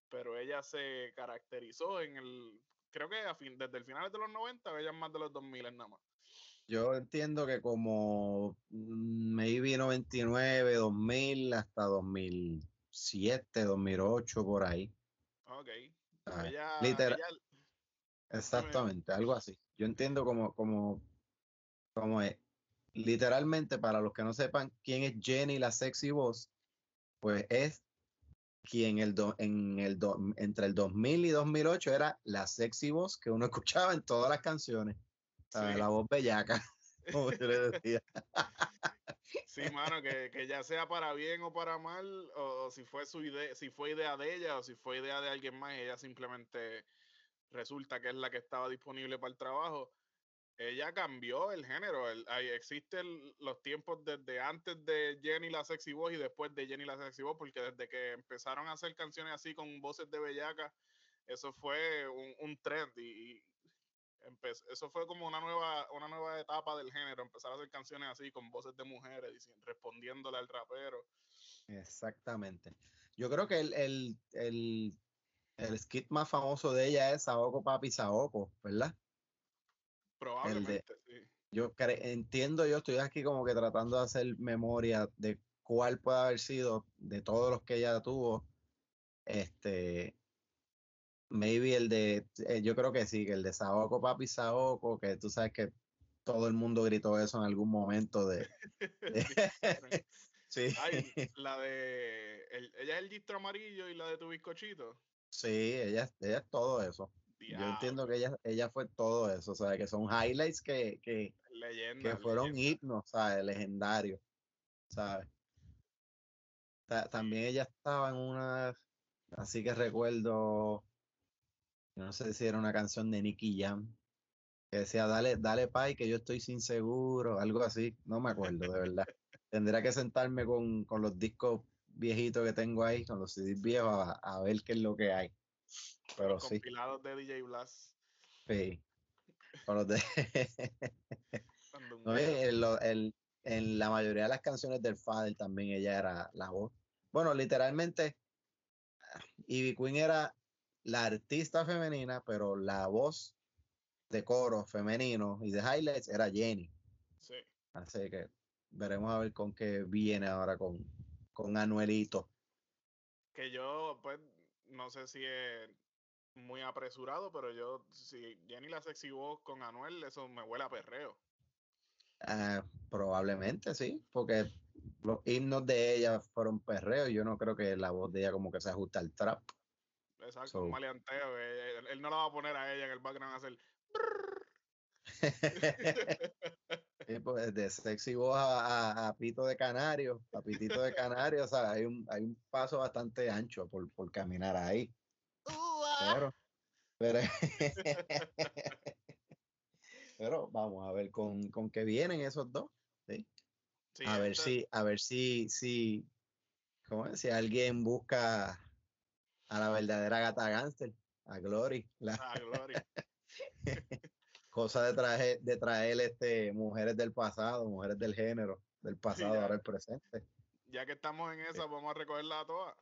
Pero ella se caracterizó en el, creo que a fin, desde el final de los 90, o ella es más de los 2000 nada más. Yo entiendo que como mm, maybe 99, 2000 hasta 2007, 2008, por ahí. Ok. Ah, Ella, literal- ella- Exactamente, algo así. Yo entiendo como, como, como es. Literalmente, para los que no sepan quién es Jenny, la sexy voz, pues es quien el do- en el do- entre el 2000 y 2008 era la sexy voz que uno escuchaba en todas las canciones. ¿Sabes? Sí. La voz bellaca, como yo le decía. Sí, mano, que, que ya sea para bien o para mal, o, o si fue su idea, si fue idea de ella o si fue idea de alguien más, ella simplemente resulta que es la que estaba disponible para el trabajo. Ella cambió el género. el- ahí existen los tiempos desde antes de Jenny la Sexy Voz y después de Jenny la Sexy Voz, porque desde que empezaron a hacer canciones así con voces de bellaca, eso fue un, un trend y, y eso fue como una nueva, una nueva etapa del género, empezar a hacer canciones así con voces de mujeres, diciendo, respondiéndole al rapero. Exactamente. Yo creo que el, el, el, el skit más famoso de ella es Saoko Papi Saoko, ¿verdad? Probablemente, sí. Yo entiendo, yo estoy aquí como que tratando de hacer memoria de cuál puede haber sido de todos los que ella tuvo. Este, maybe el de, eh, yo creo que sí, que el de Saoko Papi Saoko, que tú sabes que todo el mundo gritó eso en algún momento de, de- sí, Ay, la de. el- ella es el gistro amarillo y la de tu bizcochito. sí, ella, ella es todo eso. Yo entiendo que ella, ella fue todo eso, o sea, que son highlights que, que, leyenda. que fueron leyenda. himnos, ¿sabes? Legendarios, ¿sabes? Ta- También ella estaba en una, así que recuerdo, no sé si era una canción de Nicky Jam, que decía, dale, dale pay, que yo estoy sin seguro, algo así, no me acuerdo, de verdad. Tendría que sentarme con, con los discos viejitos que tengo ahí, con los CDs viejos, a, a ver qué es lo que hay. Pero Los sí, compilados de DJ Blast. sí. Con los de... No, en, lo- el- en la mayoría de las canciones del Fader también ella era la voz. Bueno, literalmente, Ivy Queen era la artista femenina, pero la voz de coro femenino y de highlights era Jenny. sí. Así que veremos a ver con qué viene ahora con, con Anuelito. Que yo, pues, no sé si es muy apresurado, pero yo, si Jenny la sexy voz con Anuel, eso me huele a perreo. Ah, probablemente sí, porque los himnos de ella fueron perreos. Yo no creo que la voz de ella como que se ajusta al trap. Exacto, So- un maleanteo. Él, él no la va a poner a ella en el background a hacer. Pues, de sexy voz a, a- a pito de canario, a pitito de canario, o sea, hay un, hay un paso bastante ancho por, por caminar ahí. Pero, pero, pero vamos a ver con, con qué vienen esos dos. ¿sí? Sí, a ver si, a ver si, si, ¿cómo es? Si alguien busca a la verdadera gata gánster, a Glory, la Ah, Gloria. cosa de traer, de traer este, mujeres del pasado, mujeres del género, del pasado, ya. ahora el presente. Ya que estamos en esa, vamos a recogerla a todas.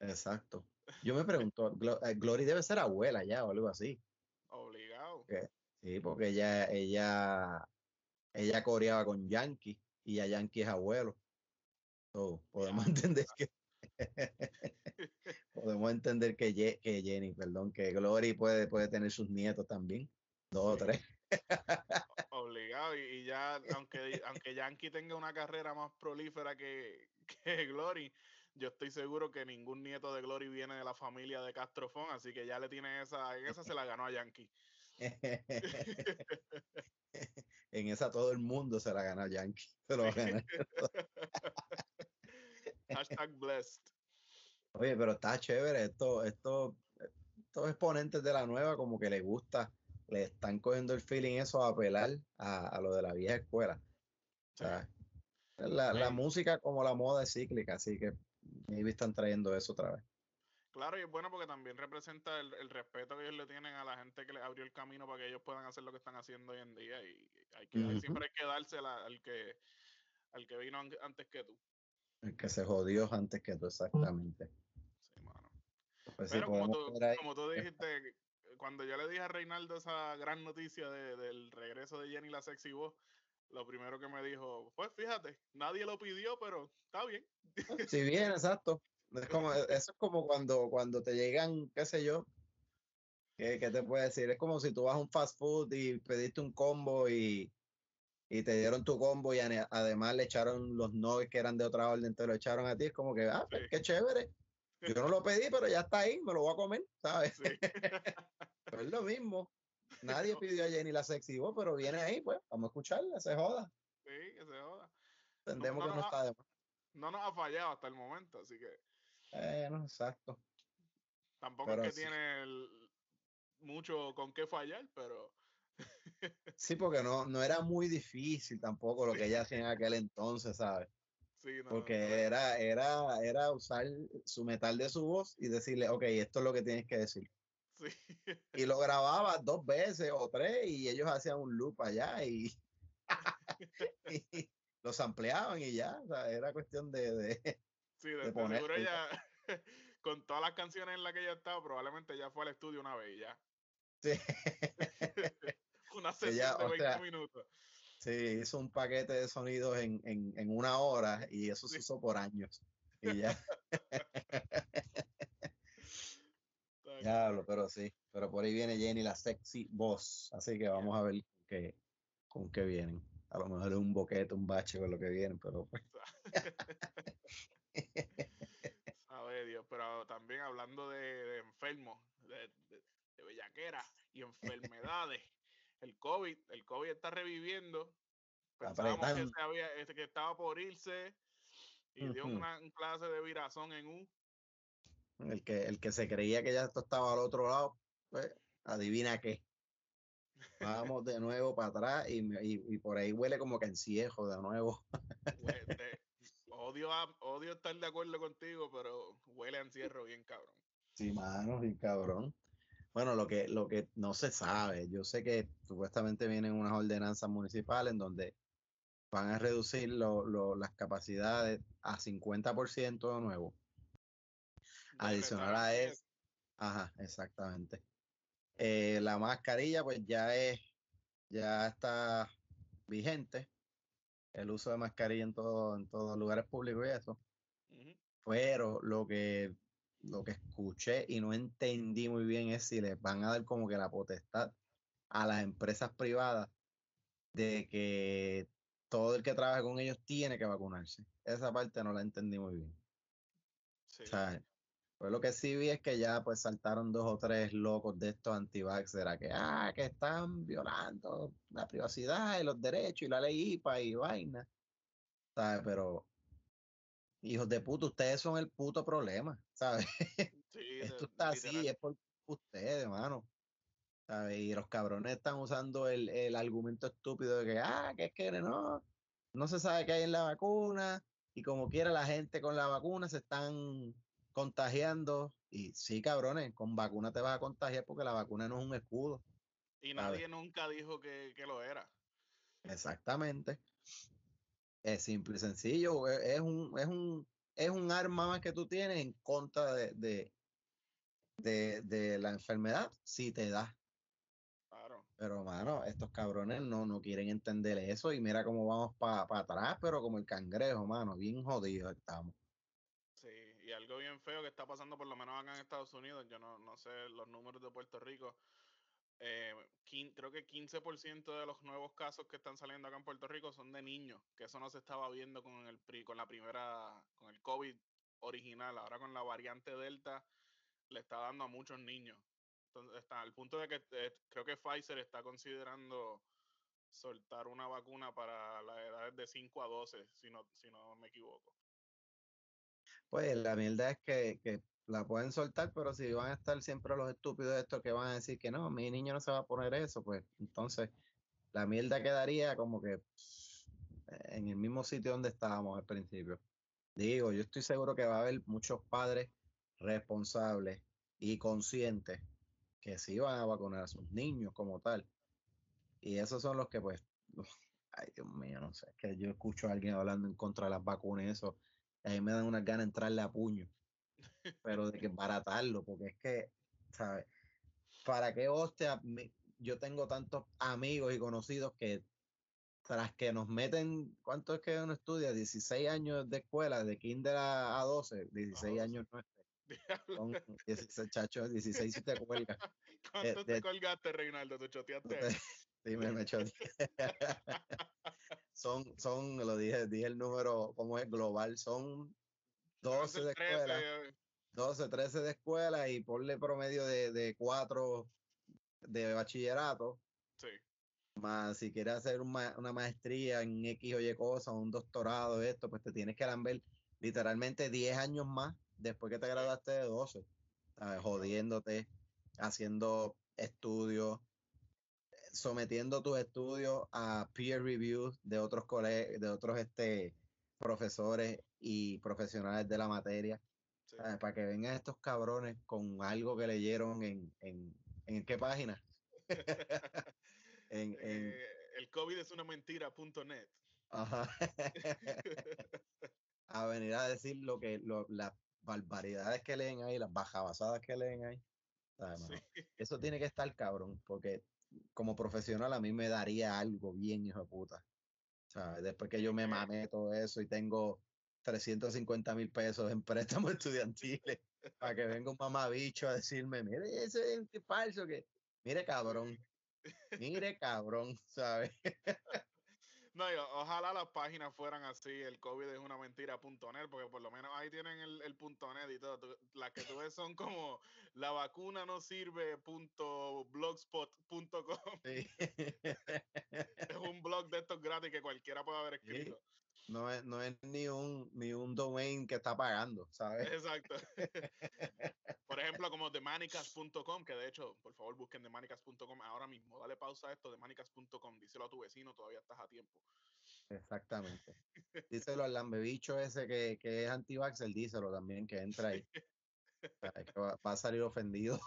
Exacto. Yo me pregunto, eh, Glory debe ser abuela ya o algo así. Obligado. Sí, porque ella, ella, ella coreaba con Yankee y ya Yankee es abuelo. So, podemos Ya. entender que podemos entender que, Ye- que Jenny, perdón, que Glory puede, puede tener sus nietos también, dos o tres. Obligado. Y, ya, aunque, aunque Yankee tenga una carrera más prolífera que, que Glory, yo estoy seguro que ningún nieto de Glory viene de la familia de Castrofón, así que ya le tiene esa, en esa se la ganó a Yankee. en esa todo el mundo se la gana Yankee. Se lo va a ganar. Hashtag blessed. Oye, pero está chévere. Esto, esto, estos exponentes de la nueva, como que les gusta, le están cogiendo el feeling eso a apelar a, a lo de la vieja escuela. O sea, La, música como la moda es cíclica, así que maybe están trayendo eso otra vez. Claro, y es bueno porque también representa el, el respeto que ellos le tienen a la gente que les abrió el camino para que ellos puedan hacer lo que están haciendo hoy en día. Y hay que, siempre hay que dársela al que, al que vino an- antes que tú. El que se jodió antes que tú, exactamente. Sí, mano. Pues sí, Pero como tú, ahí. como tú dijiste, cuando yo le dije a Reinaldo esa gran noticia de- del regreso de Jenny la sexy voz, lo primero que me dijo, pues fíjate, nadie lo pidió, pero está bien. Si bien, exacto. Es como, eso es como cuando, cuando te llegan, qué sé yo, ¿qué, qué te puedo decir? Es como si tú vas a un fast food y pediste un combo y, y te dieron tu combo y además le echaron los nuggets que eran de otra orden, te lo echaron a ti. Es como que, ah, pues, Sí. qué chévere. Yo no lo pedí, pero ya está ahí, me lo voy a comer, ¿sabes? Sí. Pero es lo mismo. Nadie pidió a Jenny la sexy voz, pero viene ahí, pues, vamos a escucharla, se joda. Sí, que se joda. Entendemos no, que no no, está de más. No nos ha fallado hasta el momento, así que Bueno, exacto. tampoco Pero es que sí. tiene el- mucho con qué fallar, pero Sí, porque no, no era muy difícil tampoco lo que ella hacía en aquel entonces, ¿sabes? sí, no, Porque no, era, era, era usar su metal de su voz y decirle, ok, esto es lo que tienes que decir. sí. Y lo grababa dos veces o tres y ellos hacían un loop allá y, y los ampliaban y ya, o sea, era cuestión de, de- Sí, de, de poner- seguro ella, con todas las canciones en las que ella estaba, probablemente ya fue al estudio una vez y ya. sí, Una sesión Ella, de o 20 sea, minutos. sí, hizo un paquete de sonidos en, en, en una hora y eso se usó por años. Y ya. Diablo, pero sí, pero por ahí viene Jenny, la sexy voz. Así que vamos a ver con qué, con qué vienen. A lo mejor es un boquete, un bache con lo que vienen, pero pues, Sabe Dios, pero también hablando de, de enfermos, de, de, de bellaquera y enfermedades, el COVID, el COVID está reviviendo. Pensábamos que, se había, que estaba por irse y dio una un clase de virazón en U. el que, el que se creía que ya esto estaba al otro lado, pues adivina qué. Vamos de nuevo para atrás y, y, y por ahí huele como que enciejo de nuevo. Odio, a- odio estar de acuerdo contigo, pero huele a encierro bien cabrón. Sí, mano, y cabrón. Bueno, lo que, lo que no se sabe, yo sé que supuestamente vienen unas ordenanzas municipales en donde van a reducir lo- lo- las capacidades a 50% de nuevo. Adicional a eso, ajá, exactamente. Eh, la mascarilla, pues ya es, ya está vigente. El uso de mascarilla en todo, en todos los lugares públicos y eso. Pero lo que, lo que escuché y no entendí muy bien es si les van a dar como que la potestad a las empresas privadas de que todo el que trabaja con ellos tiene que vacunarse. Esa parte no la entendí muy bien. sí. O sea, pues lo que sí vi es que ya pues saltaron dos o tres locos de estos anti-vaxxers a que, ah, que están violando la privacidad y los derechos y la ley IPA y vaina. ¿Sabes? Pero, hijos de puta, ustedes son el puto problema, ¿sabes? Sí, Esto está así, es por ustedes, hermano. ¿Sabes? Y los cabrones están usando el, el argumento estúpido de que, ah, que es que no, no se sabe qué hay en la vacuna y como quiera la gente con la vacuna se están contagiando. Y sí, cabrones, con vacuna te vas a contagiar porque la vacuna no es un escudo. Y ¿sabes? nadie nunca dijo que, que lo era. Exactamente. Es simple y sencillo. e- Es un, es un, es un arma más que tú tienes en contra de, de, de, de la enfermedad si te da. Claro. Pero, mano, estos cabrones no, no quieren entender eso y mira cómo vamos para atrás, pero como el cangrejo, mano, bien jodidos estamos. Sí, y algo bien feo que está pasando por lo menos acá en Estados Unidos, yo no, no sé los números de Puerto Rico, eh, creo que 15% de los nuevos casos que están saliendo acá en Puerto Rico son de niños, que eso no se estaba viendo con el con la primera, con el COVID original, ahora con la variante Delta le está dando a muchos niños. Entonces está al punto de que eh, creo que Pfizer está considerando soltar una vacuna para las edades de 5 a 12, si no, si no me equivoco. Pues la mierda es que la pueden soltar, pero si van a estar siempre los estúpidos estos que van a decir que no, mi niño no se va a poner eso, pues entonces la mierda quedaría como que en el mismo sitio donde estábamos al principio. Digo, yo estoy seguro que va a haber muchos padres responsables y conscientes que sí van a vacunar a sus niños como tal. Y esos son los que pues, ay Dios mío, no sé, es que yo escucho a alguien hablando en contra de las vacunas y eso, a mí me dan unas ganas de entrarle a puño, pero de que baratarlo, porque es que, ¿sabes? ¿Para qué hostia? Yo tengo tantos amigos y conocidos que tras que nos meten, ¿cuánto es que uno estudia? 16 años de escuela, de kinder a, 12, 16 años no son 16 chachos, 16 si te cuelgas. ¿Cuánto te colgaste, Reinaldo? ¿Te choteaste? Sí, me, me son, son, lo dije, dije el número, ¿cómo es? Global, son 12 de escuela. 12, 13 de escuela y ponle promedio de, de 4 de bachillerato. Sí. Más si quieres hacer una, maestría en X o Y cosas, un doctorado, esto, pues te tienes que ver literalmente 10 años más después que te graduaste de 12, jodiéndote, haciendo estudios, sometiendo tus estudios a peer review de otros colegios, de otros este, profesores y profesionales de la materia, para que vengan estos cabrones con algo que leyeron en, en, en qué página. en, eh, el COVID es una mentira.net. Ajá. a venir a decir lo que lo, las barbaridades que leen ahí, las bajabasadas que leen ahí. Eso tiene que estar cabrón, porque como profesional a mí me daría algo bien, hijo de puta. Después que yo me mamé todo eso y tengo 350 mil pesos en préstamo estudiantiles para que venga un mamabicho a decirme, mire, ese es falso que, mire cabrón, mire cabrón, ¿sabes? No, ojalá las páginas fueran así, el COVID es una mentira.net, porque por lo menos ahí tienen el, el .net y todo. Las que tú ves son como la vacuna no sirve.blogspot.com. Sí. es un blog de estos gratis que cualquiera puede haber escrito. No es, no es ni un ni un domain que está pagando, ¿sabes? Exacto. Por ejemplo, como themanicas.com, que de hecho, por favor busquen themanicas.com ahora mismo. Dale pausa a esto, themanicas.com. Díselo a tu vecino, todavía estás a tiempo. Exactamente. Díselo al lambebicho ese que, que es anti-vaxxer, díselo también, que entra ahí. va, a salir ofendido.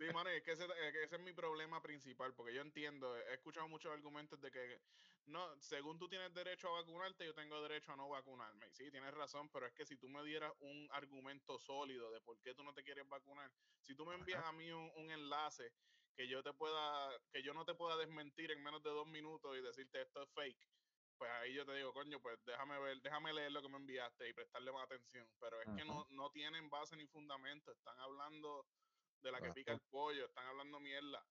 Sí, mano, es que ese, ese, es mi problema principal, porque yo entiendo, he escuchado muchos argumentos de que, no, según tú tienes derecho a vacunarte, yo tengo derecho a no vacunarme. sí, tienes razón, pero es que si tú me dieras un argumento sólido de por qué tú no te quieres vacunar, si tú me envías a mí un, un enlace que yo te pueda, que yo no te pueda desmentir en menos de dos minutos y decirte esto es fake, pues ahí yo te digo, coño, pues déjame ver, déjame leer lo que me enviaste y prestarle más atención. Pero es que no, no tienen base ni fundamento, están hablando de la que pica el pollo, están hablando mierda.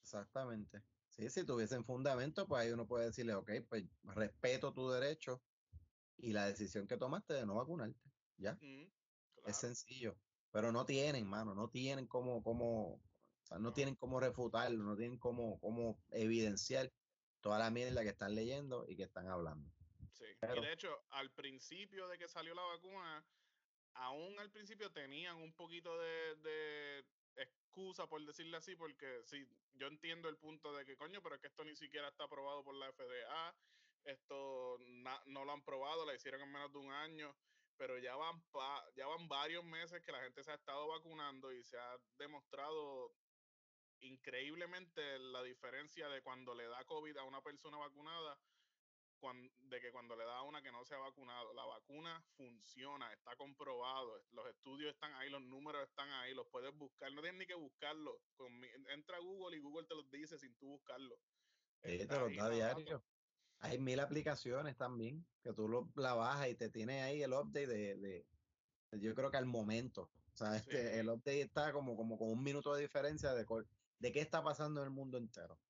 Exactamente. Sí, si tuviesen fundamento, pues ahí uno puede decirle, ok, pues respeto tu derecho y la decisión que tomaste de no vacunarte. ¿Ya? Es sencillo. Pero no tienen, mano, no tienen cómo, cómo, o sea, no, tienen cómo refutarlo, no tienen cómo, cómo evidenciar toda la mierda que están leyendo y que están hablando. Sí, y de hecho, al principio de que salió la vacuna, aún al principio tenían un poquito de, excusa, por decirle así, porque sí, yo entiendo el punto de que, coño, pero es que esto ni siquiera está aprobado por la FDA, esto no lo han probado, la hicieron en menos de un año, pero ya van, ya van varios meses que la gente se ha estado vacunando y se ha demostrado increíblemente la diferencia de cuando le da COVID a una persona vacunada de que cuando le da a una que no se ha vacunado. La vacuna funciona, está comprobado, los estudios están ahí, los números están ahí, los puedes buscar, no tienes ni que buscarlo. entra a Google y Google te los dice sin tú buscarlo. te los da diario. Hay mil aplicaciones también que tú lo, la bajas y te tiene ahí el update de, yo creo que al momento. O sea, este, el update está como, como con un minuto de diferencia de, de qué está pasando en el mundo entero.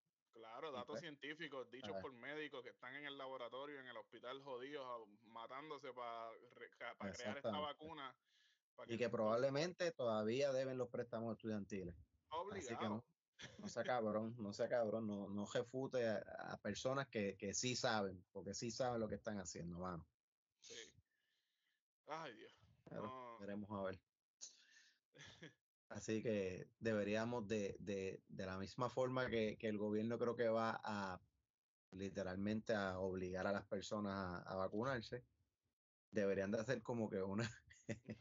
Claro, datos científicos dichos por médicos que están en el laboratorio, en el hospital jodidos, matándose para crear esta vacuna. y que probablemente todavía deben los préstamos estudiantiles. Obligado. Así que no, no sea cabrón, no sea cabrón, no, no refute a, personas que, que, sí saben, porque sí saben lo que están haciendo, mano. Sí. Ay, Dios. Veremos a ver. Así que deberíamos de, de, de la misma forma que, que, el gobierno creo que va a literalmente a obligar a las personas a, a vacunarse, deberían de hacer como que una,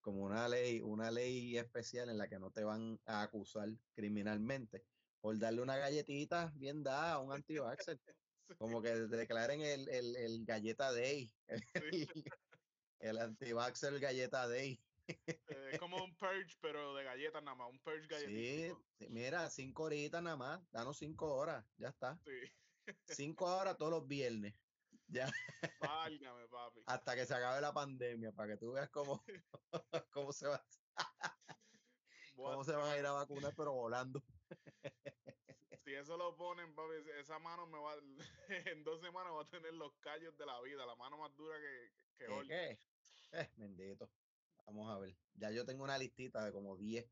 como una ley, una ley especial en la que no te van a acusar criminalmente por darle una galletita bien dada a un anti-vaxxer. Sí, Como que declaren el, el, el galleta day, sí. el, el anti-vaxxer galleta day. Eh, Es como un purge, pero de galletas nada más, un purge Sí, galletito. sí, mira, cinco horitas nada más, danos cinco horas, ya está. Sí. Cinco horas todos los viernes, ya, Válgame, papi. hasta que se acabe la pandemia, para que tú veas cómo, cómo se va, cómo se van a ir a vacunar, pero volando. Si eso lo ponen, papi, esa mano me va. En dos semanas va a tener los callos de la vida, la mano más dura que, que ¿Qué, Hulk. qué? Eh, bendito. Vamos a ver. Ya yo tengo una listita de como 10.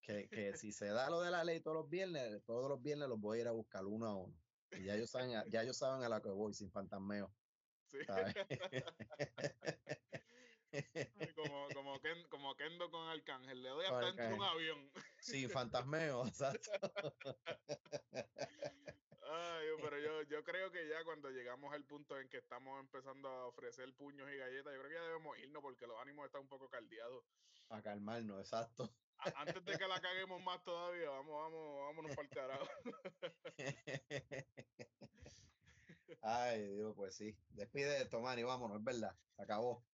Que, que si se da lo de la ley todos los viernes, todos los viernes los voy a ir a buscar uno a uno. Y ya ellos saben, ya ellos saben a la que voy, sin fantasmeo. Sí. como, como, Ken- como Kendo con Arcángel, le doy hasta dentro de un avión. sin fantasmeo, exacto. Ay, yo- pero yo, yo creo que ya cuando llegamos al punto en que estamos empezando a ofrecer puños y galletas, yo creo que ya debemos irnos porque los ánimos están un poco caldeados. Para calmarnos, exacto. A- Antes de que la caguemos más todavía, vamos, vamos, vámonos para el carajo. Ay, Dios, pues sí. Despide esto, man, y vámonos, es verdad. Se acabó.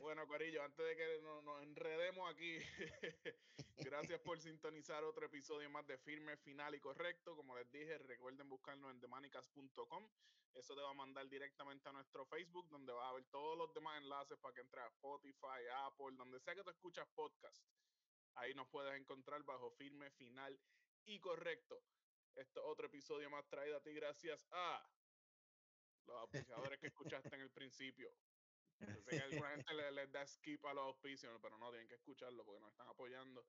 Bueno, Corillo, antes de que no- nos, enredemos aquí, gracias por sintonizar otro episodio más de Firme, Final y Correcto. Como les dije, recuerden buscarnos en demanicas.com. Eso te va a mandar directamente a nuestro Facebook, donde vas a ver todos los demás enlaces para que entres a Spotify, Apple, donde sea que tú escuchas podcast. Ahí nos puedes encontrar bajo Firme, Final y Correcto. Esto es otro episodio más traído a ti gracias a los auspiciadores que escuchaste en el principio. Yo sé que a alguna gente le- les da skip a los auspicios, pero no, tienen que escucharlo porque nos están apoyando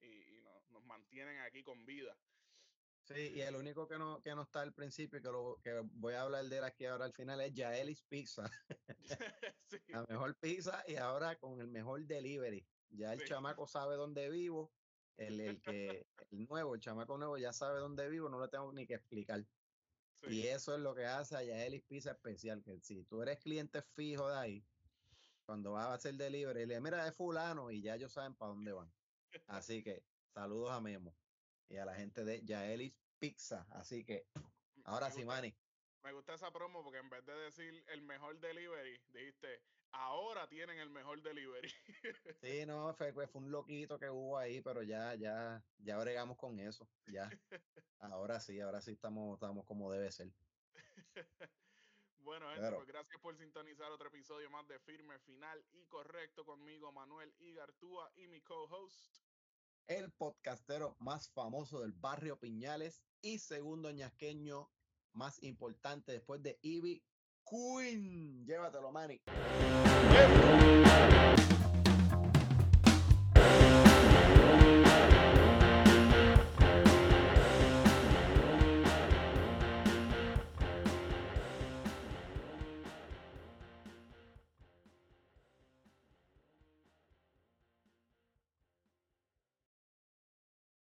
y, y nos, nos mantienen aquí con vida. Sí, y el único que no, que no está al principio y que, lo, que voy a hablar de él aquí ahora al final es Yaelis Pizza. sí, La mejor pizza y ahora con el mejor delivery. Ya el Sí. chamaco sabe dónde vivo. El, el que, el nuevo, el chamaco nuevo ya sabe dónde vivo, no le tengo ni que explicar. Sí, Y eso es lo que hace a Yaelis Pizza especial, que si tú eres cliente fijo de ahí, cuando vas a hacer delivery, le mira de fulano y ya ellos saben para dónde van. Así que saludos a Memo y a la gente de Yaelis Pizza. Así que ahora sí, Manny. Me gusta esa promo porque en vez de decir el mejor delivery, dijiste, ahora tienen el mejor delivery. Sí, no, fue, fue un loquito que hubo ahí, pero ya, ya, ya bregamos con eso. Ya. Ahora sí, ahora sí estamos, estamos como debe ser. bueno, gente, Claro. pues gracias por sintonizar otro episodio más de Firme, Final y Correcto conmigo, Manuel Igartúa y mi co-host. El podcastero más famoso del barrio Piñales y segundo ñasqueño más importante después de Ivy Queen. Llévatelo, Manny.